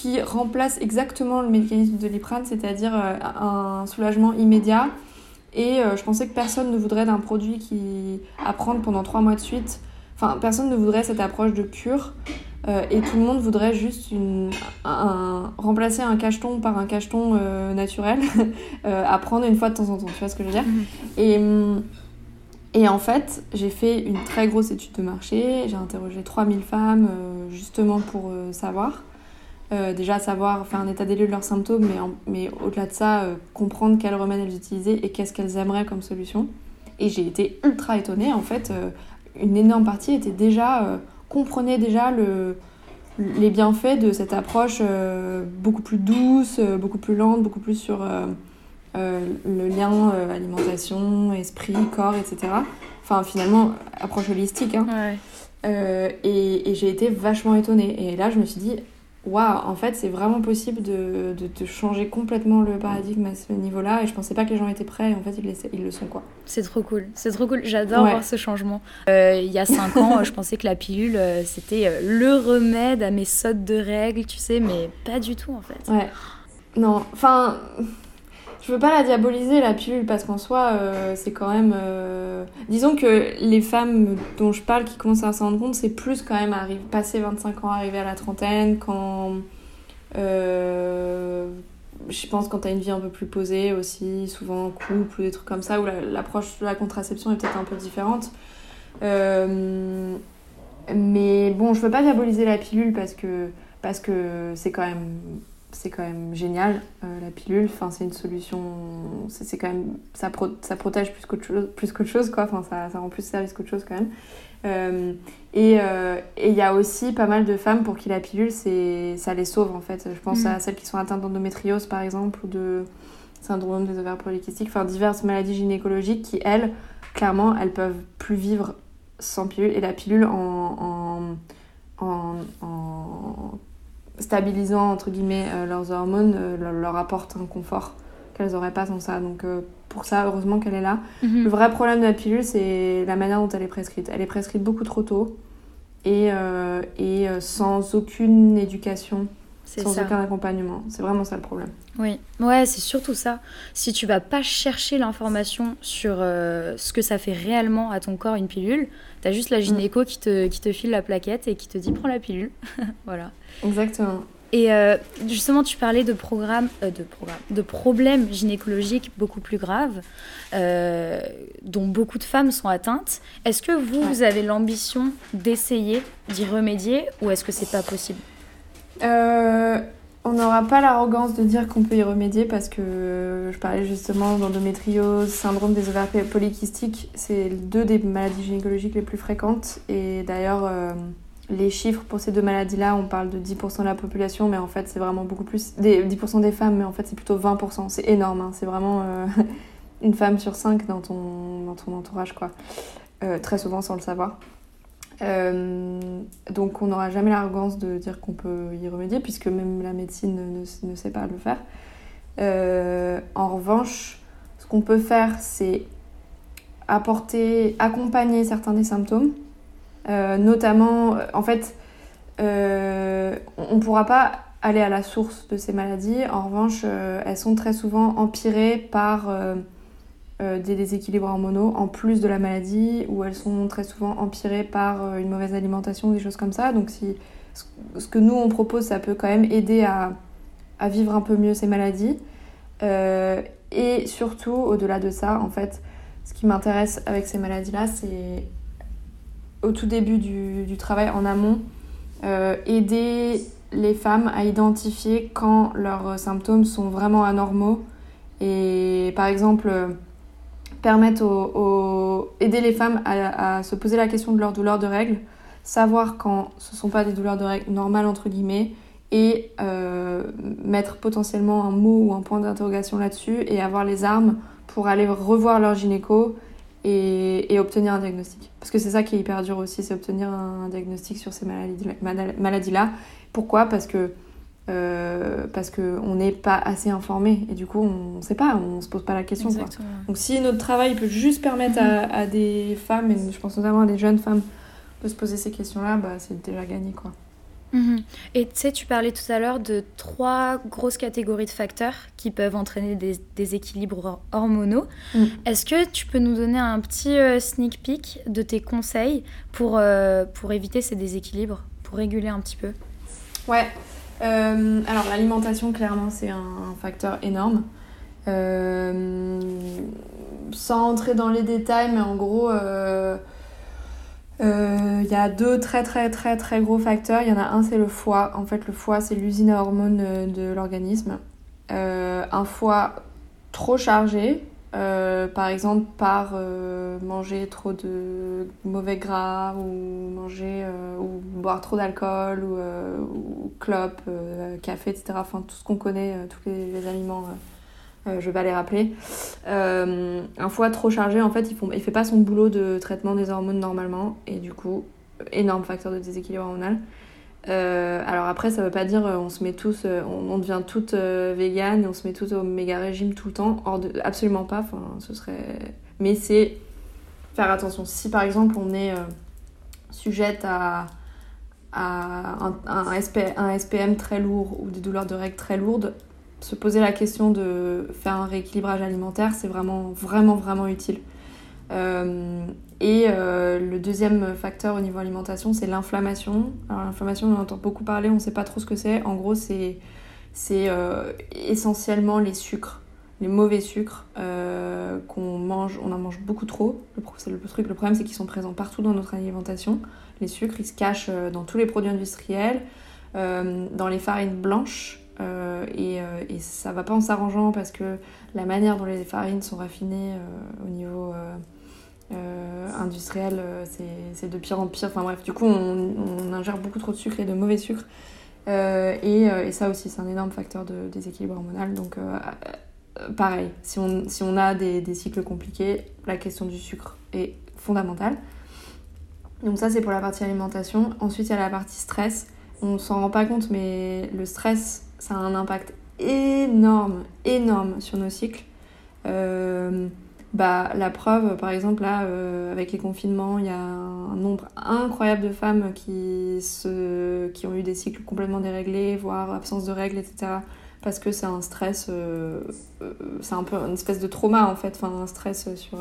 qui remplace exactement le mécanisme de doliprane, c'est-à-dire euh, un soulagement immédiat. Et euh, je pensais que personne ne voudrait d'un produit qui à prendre pendant trois mois de suite. Enfin, personne ne voudrait cette approche de cure. Euh, et tout le monde voudrait juste une, un, remplacer un cacheton par un cacheton euh, naturel euh, à prendre une fois de temps en temps. Tu vois ce que je veux dire? Et, hum, et en fait, j'ai fait une très grosse étude de marché. J'ai interrogé 3000 femmes justement pour savoir. Euh, déjà savoir faire un état des lieux de leurs symptômes, mais, en- mais au-delà de ça, euh, comprendre quels remèdes elles utilisaient et qu'est-ce qu'elles aimeraient comme solution. Et j'ai été ultra étonnée. En fait, euh, une énorme partie était déjà euh, comprenait déjà le, les bienfaits de cette approche beaucoup plus douce, beaucoup plus lente, beaucoup plus sur le lien alimentation, esprit, corps, etc. Enfin, finalement, approche holistique. Hein. Ouais. Euh, et et j'ai été vachement étonnée. Et là, je me suis dit, waouh, en fait, c'est vraiment possible de, de, de changer complètement le paradigme à ce niveau-là. Et je pensais pas que les gens étaient prêts. Et en fait, ils, le sont, quoi. C'est trop cool, c'est trop cool. J'adore Ouais. voir ce changement. Euh, il y a cinq ans, je pensais que la pilule, euh, c'était euh, le remède à mes sautes de règles, tu sais, mais pas du tout en fait. Ouais. Non, enfin, je veux pas la diaboliser la pilule parce qu'en soi, euh, c'est quand même. euh, Disons que les femmes dont je parle qui commencent à s'en rendre compte, c'est plus quand même arrive, passer 25 ans, arriver à la trentaine, quand. euh, Je pense quand t'as une vie un peu plus posée aussi, souvent en couple ou des trucs comme ça, où la- l'approche de la contraception est peut-être un peu différente. Mais bon, je veux pas diaboliser la pilule parce que parce que c'est quand même c'est quand même génial euh, la pilule. Enfin c'est une solution c'est quand même ça, pro- ça protège plus qu'autre chose plus qu'autre chose quoi. Enfin ça, ça rend plus service qu'autre chose quand même. Euh, et euh, et il y a aussi pas mal de femmes pour qui la pilule c'est ça les sauve en fait. Je pense Mm. à celles qui sont atteintes d'endométriose par exemple ou de syndrome des ovaires polykystiques. Enfin diverses maladies gynécologiques qui elles clairement elles peuvent plus vivre sans pilule. Et la pilule en, en, en, en stabilisant entre guillemets euh, leurs hormones euh, leur, apporte un confort qu'elles n'auraient pas sans ça. Donc euh, pour ça heureusement qu'elle est là. Mhm. le vrai problème de la pilule c'est la manière dont elle est prescrite. Elle est prescrite beaucoup trop tôt et, et sans aucune éducation sans ça. aucun accompagnement c'est vraiment ça le problème Oui, ouais, c'est surtout ça. Si tu vas pas chercher l'information sur euh, ce que ça fait réellement à ton corps une pilule, t'as juste la gynéco qui, te, qui te file la plaquette et qui te dit prends la pilule. voilà. exactement Et euh, justement, tu parlais de programmes, euh, de programmes, de problèmes gynécologiques beaucoup plus graves, euh, dont beaucoup de femmes sont atteintes. Est-ce que vous, Ouais. vous avez l'ambition d'essayer d'y remédier ou est-ce que c'est pas possible? Euh, on n'aura pas l'arrogance de dire qu'on peut y remédier parce que je parlais justement d'endométriose, syndrome des ovaires polykystiques, c'est deux des maladies gynécologiques les plus fréquentes et d'ailleurs euh, les chiffres pour ces deux maladies-là, on parle de 10% de la population mais en fait c'est vraiment beaucoup plus, des, 10% des femmes mais en fait c'est plutôt 20%, c'est énorme, hein. c'est vraiment euh, une femme sur cinq dans ton, dans ton entourage quoi, Euh, très souvent sans le savoir. Euh, donc on n'aura jamais l'arrogance de dire qu'on peut y remédier puisque même la médecine ne, ne sait pas le faire. Euh, en revanche, ce qu'on peut faire, c'est apporter, accompagner certains des symptômes, Euh, notamment, en fait, on ne pourra pas aller à la source de ces maladies. En revanche, elles sont très souvent empirées par euh, des déséquilibres hormonaux en plus de la maladie, ou elles sont très souvent empirées par euh, une mauvaise alimentation, des choses comme ça. Donc ce- que nous on propose, ça peut quand même aider à, vivre un peu mieux ces maladies. Euh, et surtout, au-delà de ça, en fait, ce qui m'intéresse avec ces maladies-là, c'est au tout début du, travail en amont, aider les femmes à identifier quand leurs symptômes sont vraiment anormaux et par exemple permettre aux, aider les femmes à, se poser la question de leur douleur de règles, savoir quand ce ne sont pas des douleurs de règles normales entre guillemets et euh, mettre potentiellement un mot ou un point d'interrogation là-dessus et avoir les armes pour aller revoir leur gynéco et, obtenir un diagnostic. Parce que c'est ça qui est hyper dur aussi, c'est obtenir un, diagnostic sur ces maladies-là. Pourquoi? Parce que euh, parce qu'on n'est pas assez informé et du coup on ne sait pas, on se pose pas la question. Donc si notre travail peut juste permettre à, des femmes, et je pense notamment à des jeunes femmes, de se poser ces questions-là, bah, c'est déjà gagné. quoi. Mhm. Et tu sais, tu parlais tout à l'heure de trois grosses catégories de facteurs qui peuvent entraîner des déséquilibres hormonaux. Mm. Est-ce que tu peux nous donner un petit euh, sneak peek de tes conseils pour, euh, pour éviter ces déséquilibres, pour réguler un petit peu? Ouais. Euh, alors l'alimentation, clairement, c'est un, facteur énorme. sans entrer dans les détails, mais en gros il euh, y a deux très très très très gros facteurs. Il y en a un, c'est le foie. En fait, le foie, c'est l'usine à hormones euh, de l'organisme. Euh, un foie trop chargé, par exemple par manger trop de mauvais gras ou manger ou boire trop d'alcool ou, ou clope, café, etc. Enfin, tout ce qu'on connaît, tous les aliments euh, je vais les rappeler. Euh, un foie trop chargé, en fait, il ne fait pas son boulot de traitement des hormones normalement, et du coup, énorme facteur de déséquilibre hormonal. Euh, alors après, ça veut pas dire on se met tous, on, devient toutes véganes et on se met toutes au méga régime tout le temps. Absolument pas. Enfin, ce serait. Mais c'est faire attention. Si par exemple on est sujette à, un, SPM très lourd ou des douleurs de règles très lourdes, se poser la question de faire un rééquilibrage alimentaire, c'est vraiment, vraiment, vraiment utile. Euh, et euh, le deuxième facteur au niveau alimentation, c'est l'inflammation. Alors l'inflammation, on entend beaucoup parler, on ne sait pas trop ce que c'est. En gros, c'est euh, essentiellement les sucres, les mauvais sucres qu'on mange. On en mange beaucoup trop. Le, problème, c'est qu'ils sont présents partout dans notre alimentation. Les sucres, ils se cachent dans tous les produits industriels, dans les farines blanches. Euh, et, euh, et, ça va pas en s'arrangeant parce que la manière dont les farines sont raffinées euh, au niveau industriel, c'est de pire en pire. Enfin bref, du coup, on, ingère beaucoup trop de sucre et de mauvais sucre. Et, et, ça aussi, c'est un énorme facteur de déséquilibre hormonal. Donc, pareil, si on, si on a des, cycles compliqués, la question du sucre est fondamentale. Donc ça, c'est pour la partie alimentation. Ensuite, il y a la partie stress. On s'en rend pas compte, mais le stress, ça a un impact énorme, énorme sur nos cycles. Euh, bah, la preuve, par exemple, là, euh, avec les confinements, il y a un nombre incroyable de femmes qui, se, qui ont eu des cycles complètement déréglés, voire absence de règles, etc. Parce que c'est un stress, euh, c'est un peu une espèce de trauma en fait, enfin un stress sur,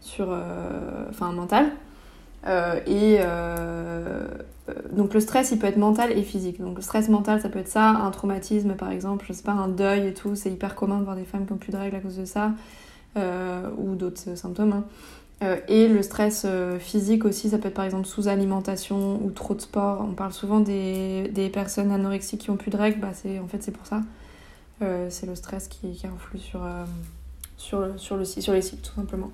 sur enfin mental. et euh, donc le stress, il peut être mental et physique. Donc le stress mental, ça peut être ça, un traumatisme par exemple, je sais pas, un deuil et tout. C'est hyper commun de voir des femmes qui ont plus de règles à cause de ça, euh, ou d'autres symptômes. Hein. Euh, et le stress physique aussi, ça peut être par exemple sous-alimentation ou trop de sport. On parle souvent des, des personnes anorexiques qui ont plus de règles, bah en fait c'est pour ça. c'est le stress qui, qui influe sur, sur, sur, le, sur les cycles tout simplement.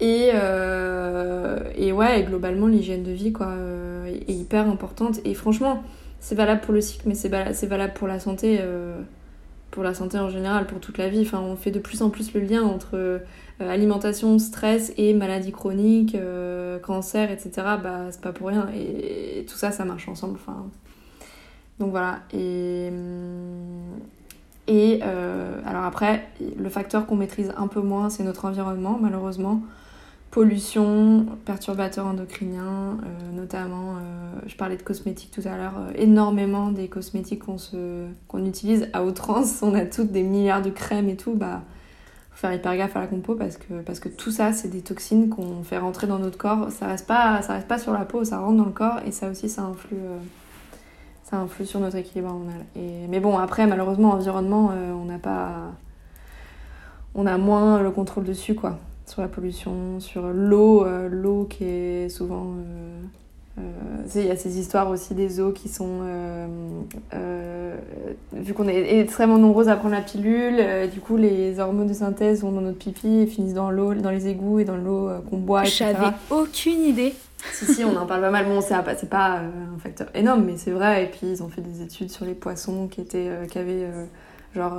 Et, euh, et ouais, globalement, l'hygiène de vie quoi, euh, est hyper importante. Et franchement, c'est valable pour le cycle, mais c'est valable, pour la santé, euh, pour la santé en général, pour toute la vie. Enfin, on fait de plus en plus le lien entre alimentation, stress et maladies chroniques, cancer, etc. Bah, c'est pas pour rien. Et, tout ça, ça marche ensemble. Enfin, donc voilà. Et, et alors après, le facteur qu'on maîtrise un peu moins, c'est notre environnement, malheureusement pollution, perturbateurs endocriniens, euh, notamment, euh, je parlais de cosmétiques tout à l'heure, euh, énormément des cosmétiques qu'on utilise à outrance, on a toutes des milliards de crèmes et tout, bah faut faire hyper gaffe à la compo parce que, tout ça c'est des toxines qu'on fait rentrer dans notre corps, ça reste pas, reste pas sur la peau, ça rentre dans le corps et ça aussi ça influe, ça influe sur notre équilibre hormonal. Et, mais bon après malheureusement environnement on n'a pas, on a moins le contrôle dessus quoi sur la pollution, sur l'eau, euh, l'eau qui est souvent... Euh, euh, il y a ces histoires aussi des eaux qui sont... vu qu'on est extrêmement nombreuses à prendre la pilule, du coup les hormones de synthèse vont dans notre pipi et finissent dans l'eau, dans les égouts et dans l'eau qu'on boit, J'avais aucune idée. si, si, on en parle pas mal. Bon, c'est pas, pas un facteur énorme, mais c'est vrai. Et puis, ils ont fait des études sur les poissons qui, étaient, qui avaient, genre,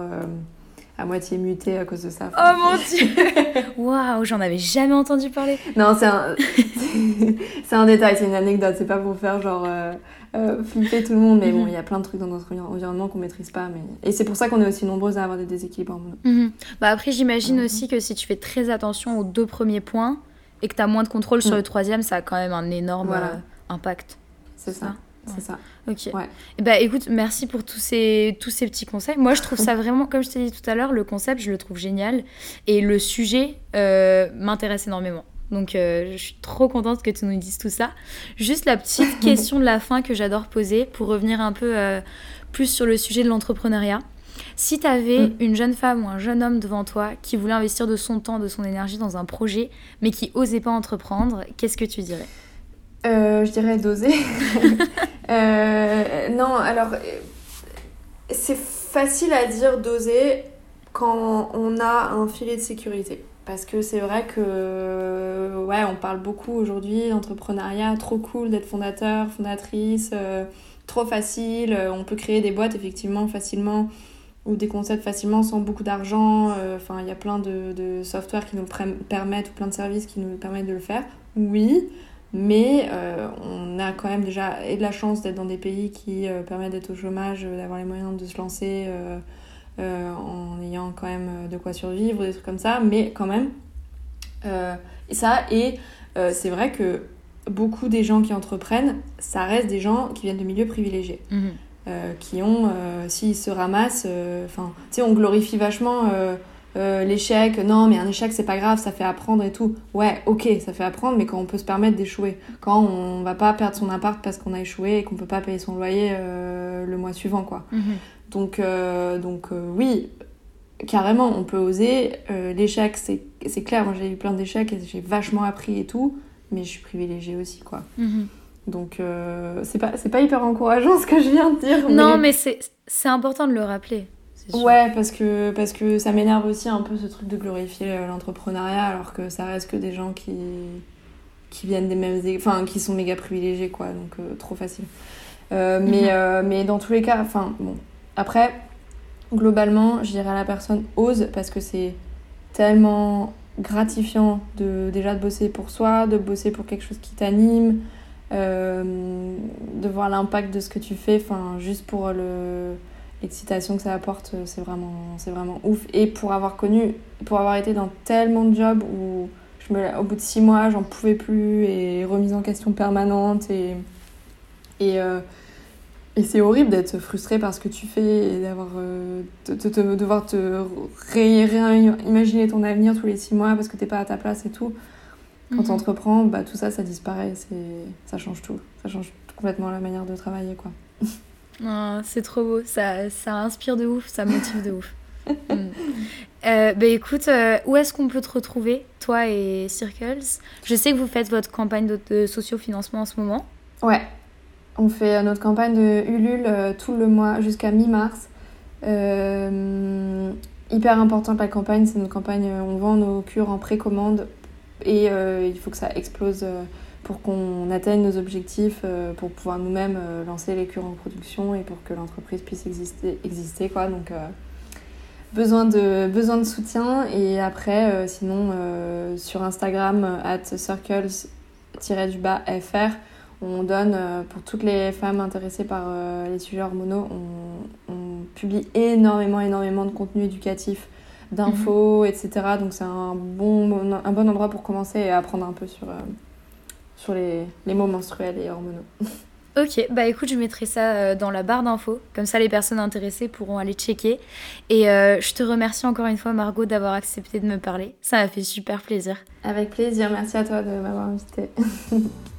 à moitié muté à cause de ça. Oh mon dieu Waouh, j'en avais jamais entendu parler. Non, c'est un, c'est un détail, c'est une anecdote, c'est pas pour faire genre euh, euh, flipper tout le monde, mais bon, il y a plein de trucs dans notre environnement qu'on maîtrise pas. Mais... Et c'est pour ça qu'on est aussi nombreuses à avoir des déséquilibres hormonaux. Mhm. Bah après, j'imagine Mhm. aussi que si tu fais très attention aux deux premiers points et que tu as moins de contrôle sur Mm. le troisième, ça a quand même un énorme Voilà. euh, impact. C'est ça? C'est ça. Ok. Ouais. Et bah écoute, merci pour tous ces, tous ces petits conseils. Moi, je trouve ça vraiment, comme je t'ai dit tout à l'heure, le concept, je le trouve génial. Et le sujet euh, m'intéresse énormément. Donc, euh, je suis trop contente que tu nous dises tout ça. Juste la petite question de la fin que j'adore poser pour revenir un peu euh, plus sur le sujet de l'entrepreneuriat. Si tu avais Mm. une jeune femme ou un jeune homme devant toi qui voulait investir de son temps, de son énergie dans un projet, mais qui osait pas entreprendre, qu'est-ce que tu dirais? Euh, je dirais doser. Euh, non, alors, c'est facile à dire doser quand on a un filet de sécurité. Parce que c'est vrai que, ouais, on parle beaucoup aujourd'hui d'entrepreneuriat, trop cool d'être fondateur, fondatrice, euh, trop facile, on peut créer des boîtes effectivement facilement ou des concepts facilement sans beaucoup d'argent. Enfin, il y a plein de, de softwares qui nous permettent ou plein de services qui nous permettent de le faire. Oui, mais euh, on a quand même déjà et de la chance d'être dans des pays qui euh, permettent d'être au chômage, euh, d'avoir les moyens de se lancer en ayant quand même de quoi survivre, des trucs comme ça, mais quand même. Et ça, et c'est vrai que beaucoup des gens qui entreprennent, ça reste des gens qui viennent de milieux privilégiés. euh, qui ont, s'ils se ramassent, enfin, tu sais, on glorifie vachement euh, l'échec. Non, mais un échec, c'est pas grave, ça fait apprendre et tout. Ouais, ok, ça fait apprendre, mais quand on peut se permettre d'échouer, quand on va pas perdre son appart parce qu'on a échoué et qu'on peut pas payer son loyer euh, le mois suivant, quoi. Mhm. Donc, euh, donc oui, carrément, on peut oser. L'échec, c'est c'est clair, moi j'ai eu plein d'échecs et j'ai vachement appris et tout, mais je suis privilégiée aussi, quoi. Mhm. Donc, euh, c'est pas, c'est pas hyper encourageant ce que je viens de dire. Non, mais c'est c'est important de le rappeler. Sûr. Ouais, parce que, parce que ça m'énerve aussi un peu ce truc de glorifier euh, l'entrepreneuriat alors que ça reste que des gens qui, qui viennent des mêmes. Enfin, qui sont méga privilégiés, quoi. Donc, euh, trop facile. Euh, mais, Mhm. euh, mais dans tous les cas, enfin, bon. Après, globalement, je dirais à la personne ose parce que c'est tellement gratifiant de déjà de bosser pour soi, de bosser pour quelque chose qui t'anime, de voir l'impact de ce que tu fais, enfin juste pour le l'excitation que ça apporte, c'est vraiment c'est vraiment ouf. Et pour avoir connu, pour avoir été dans tellement de jobs où je me, au bout de six mois, j'en pouvais plus et remise en question permanente et et euh, et c'est horrible d'être frustré par ce que tu fais et d'avoir euh, de, de- de- devoir te ré- réimaginer ton avenir tous les six mois parce que t'es pas à ta place et tout. Quand Mhm. tu entreprends, bah, tout ça, ça disparaît. C'est... Ça change tout. Ça change complètement la manière de travailler. Quoi. Ah, c'est trop beau, ça, ça inspire de ouf, ça motive de ouf. Mm. Euh, bah écoute, euh, où est-ce qu'on peut te retrouver, toi et Circles? Je sais que vous faites votre campagne de, de sociofinancement en ce moment. Ouais. On fait euh, notre campagne de Ulule euh, tout le mois jusqu'à mi-mars. Hyper importante la campagne. C'est notre campagne. On vend nos cures en précommande et il faut que ça explose pour qu'on atteigne nos objectifs, euh, pour pouvoir nous-mêmes euh, lancer les cures en production et pour que l'entreprise puisse exister. exister quoi. Donc, euh, besoin, de, besoin de soutien. Et après, sinon, sur Instagram, at circles-fr, on donne pour toutes les femmes intéressées par les sujets hormonaux, on, on publie énormément, énormément de contenu éducatif, d'infos, etc. Donc c'est un bon, un bon endroit pour commencer et apprendre un peu sur, sur les, les mots menstruels et hormonaux. Ok, bah écoute, je mettrai ça euh, dans la barre d'infos, comme ça les personnes intéressées pourront aller checker. Et euh, je te remercie encore une fois Margot d'avoir accepté de me parler, ça m'a fait super plaisir. Avec plaisir, merci à toi de m'avoir invitée.